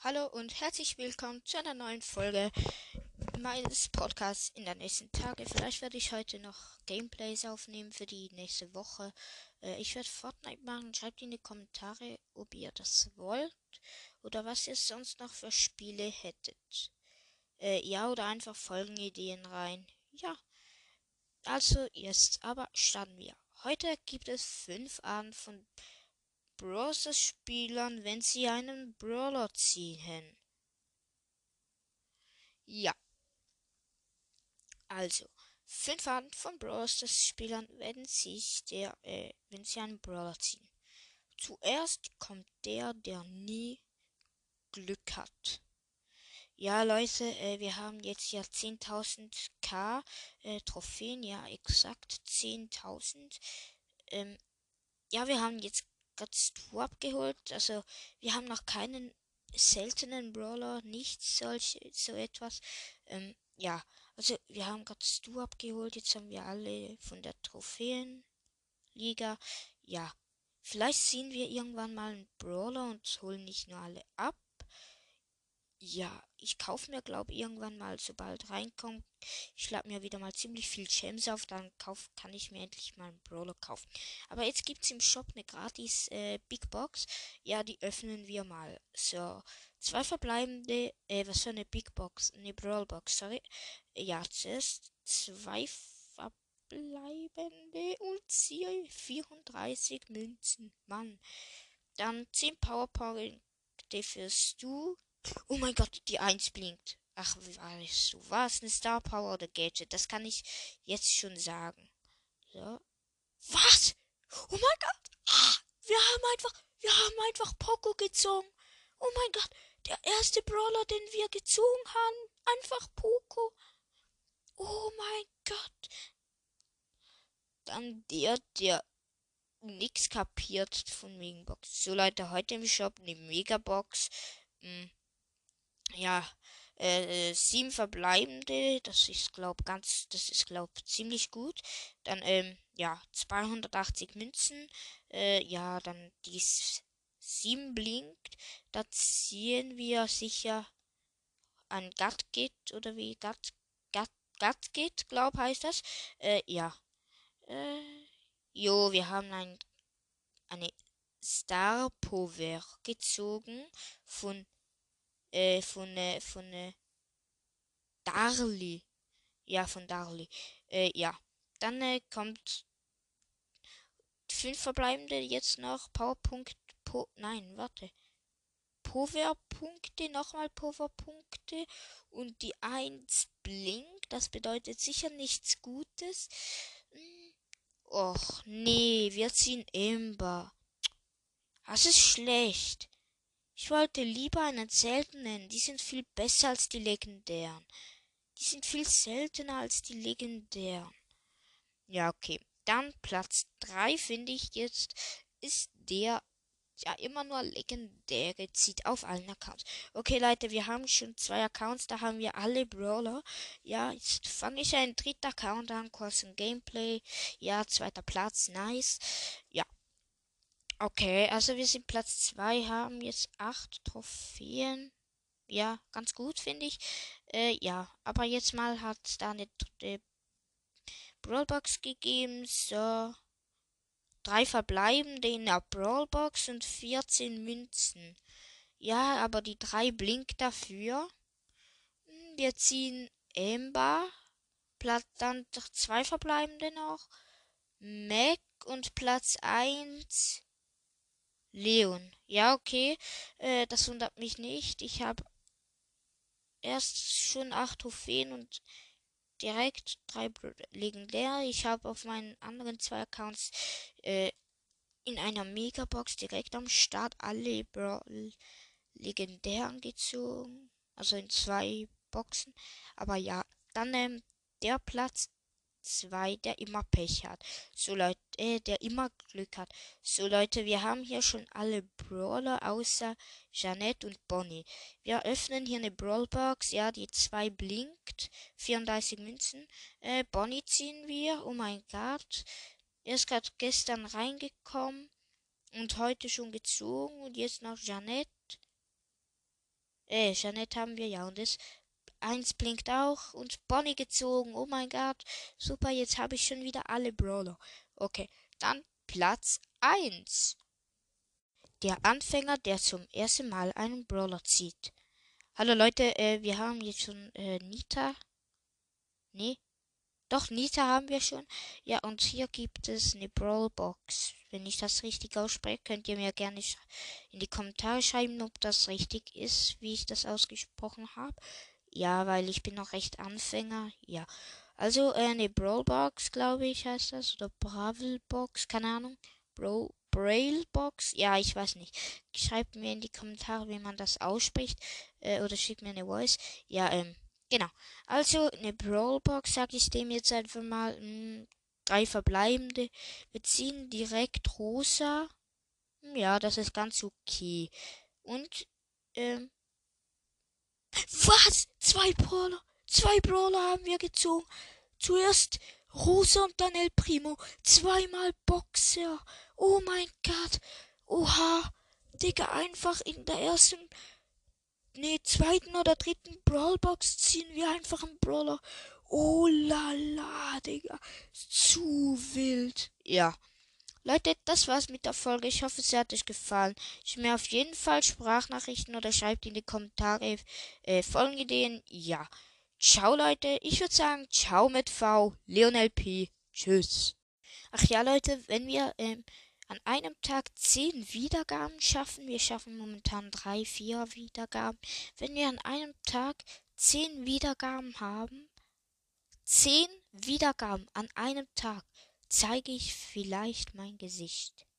Hallo und herzlich willkommen zu einer neuen Folge meines Podcasts in der nächsten Tage. Vielleicht werde ich heute noch Gameplays aufnehmen für die nächste Woche. Äh, ich werde Fortnite machen. Schreibt in die Kommentare, ob ihr das wollt oder was ihr sonst noch für Spiele hättet. Äh, ja, oder einfach Folgenideen rein. Ja. Also jetzt aber starten wir. Heute gibt es fünf Arten von Browser-Spielern, wenn sie einen Brawler ziehen. Ja. Also, fünf Arten von Browser-Spielern, wenn sich der, äh, wenn sie einen Brawler ziehen. Zuerst kommt der, der nie Glück hat. Ja, Leute, äh, wir haben jetzt ja 10.000 K äh, Trophäen, ja, exakt 10.000. Ähm, ja, wir haben jetzt gerade Stu abgeholt. Also wir haben noch keinen seltenen Brawler, nicht solche, so etwas. Ähm, ja, also wir haben gerade Stu abgeholt. Jetzt haben wir alle von der Trophäenliga. Ja, vielleicht sehen wir irgendwann mal einen Brawler und holen nicht nur alle ab. Ja, ich kaufe mir, glaube irgendwann mal, sobald reinkommt, ich lade mir wieder mal ziemlich viel Gems auf, dann kauf, kann ich mir endlich mal einen Brawler kaufen. Aber jetzt gibt es im Shop eine gratis äh, Big Box. Ja, die öffnen wir mal. So, zwei verbleibende, äh, was für eine Big Box? Eine Brawl Box, sorry. Ja, zuerst zwei verbleibende und ziehe 34 Münzen. Mann. Dann 10 Powerpunkte für Stu. Oh mein Gott, die 1 blinkt. Ach, weißt du was? Eine Star Power oder Gadget? Das kann ich jetzt schon sagen. So. Was? Oh mein Gott! Ah, wir haben einfach, wir haben einfach Poco gezogen. Oh mein Gott, der erste Brawler, den wir gezogen haben, einfach Poco. Oh mein Gott. Dann der, der nix kapiert von Megabox. So Leute, heute im Shop eine Megabox. Hm, ja, äh, sieben verbleibende, das ist glaub ganz, das ist glaub ziemlich gut. Dann ähm, ja 280 Münzen, äh, ja dann die sieben blinkt, da ziehen wir sicher ein Gatgit oder wie Gat Gat Gatgit, glaub heißt das. Äh, ja. Äh, jo, wir haben ein eine Star Power gezogen von äh, von, äh, von äh, Darli. Ja, von Darli. Äh, ja. Dann äh, kommt fünf verbleibende jetzt noch. Powerpunkt. Po Nein, warte. Powerpunkte, nochmal Powerpunkte und die 1 blinkt. Das bedeutet sicher nichts Gutes. Hm. Och, nee, wir ziehen Ember. Das ist schlecht. Ich wollte lieber einen seltenen. Die sind viel besser als die legendären. Die sind viel seltener als die legendären. Ja, okay. Dann Platz 3 finde ich jetzt ist der ja immer nur legendäre zieht auf allen Accounts. Okay, Leute, wir haben schon zwei Accounts, da haben wir alle Brawler. Ja, jetzt fange ich einen dritten Account an, kurz ein Gameplay. Ja, zweiter Platz, nice. Ja, Okay, also wir sind Platz 2, haben jetzt 8 Trophäen. Ja, ganz gut, finde ich. Äh, ja, aber jetzt mal hat es da eine, eine Brawlbox gegeben. So. Drei verbleibende in der Brawlbox und 14 Münzen. Ja, aber die drei blinkt dafür. Hm, wir ziehen Amber. Platz dann zwei verbleibende noch. Mac und Platz 1 Leon. Ja, okay. Äh, das wundert mich nicht. Ich habe erst schon acht Trophäen und direkt drei legendär. Ich habe auf meinen anderen zwei Accounts äh, in einer Megabox direkt am Start alle Brawl legendären gezogen. Also in zwei Boxen. Aber ja, dann ähm, der Platz 2, der immer Pech hat. So Leute, äh, der immer Glück hat. So Leute, wir haben hier schon alle Brawler außer Jeanette und Bonnie. Wir öffnen hier eine Brawlbox. Ja, die 2 blinkt. 34 Münzen. Äh, Bonnie ziehen wir. Oh mein Gott. Er ist gerade gestern reingekommen und heute schon gezogen und jetzt noch Jeanette. Äh, Jeanette haben wir ja und das eins blinkt auch und Bonnie gezogen. Oh mein Gott. Super, jetzt habe ich schon wieder alle Brawler. Okay, dann Platz 1. Der Anfänger, der zum ersten Mal einen Brawler zieht. Hallo Leute, äh, wir haben jetzt schon äh, Nita. Nee. Doch, Nita haben wir schon. Ja, und hier gibt es eine Brawlbox. Wenn ich das richtig ausspreche, könnt ihr mir gerne in die Kommentare schreiben, ob das richtig ist, wie ich das ausgesprochen habe. Ja, weil ich bin noch recht Anfänger. Ja. Also äh, eine Brawlbox, glaube ich, heißt das. Oder Bravelbox, keine Ahnung. Bro Braillebox? Ja, ich weiß nicht. Schreibt mir in die Kommentare, wie man das ausspricht. Äh, oder schickt mir eine Voice. Ja, ähm, genau. Also eine Brawlbox, sag ich dem jetzt einfach mal. Mh, hm, drei verbleibende. Wir ziehen direkt rosa. Hm, ja, das ist ganz okay. Und, ähm, was? Zwei Brawler. Zwei Brawler haben wir gezogen. Zuerst Rosa und dann El Primo. Zweimal Boxer. Oh mein Gott. Oha. Digga, einfach in der ersten, nee, zweiten oder dritten Brawlbox ziehen wir einfach einen Brawler. Oh la la, Digga. Zu wild. Ja. Leute, das war's mit der Folge. Ich hoffe, es hat euch gefallen. Ich mir auf jeden Fall Sprachnachrichten oder schreibt in die Kommentare äh, Folgenideen. Ja. Ciao, Leute. Ich würde sagen, ciao mit V. Leonel P. Tschüss. Ach ja, Leute, wenn wir ähm, an einem Tag zehn Wiedergaben schaffen, wir schaffen momentan drei, vier Wiedergaben. Wenn wir an einem Tag zehn Wiedergaben haben, zehn Wiedergaben an einem Tag, zeige ich vielleicht mein Gesicht.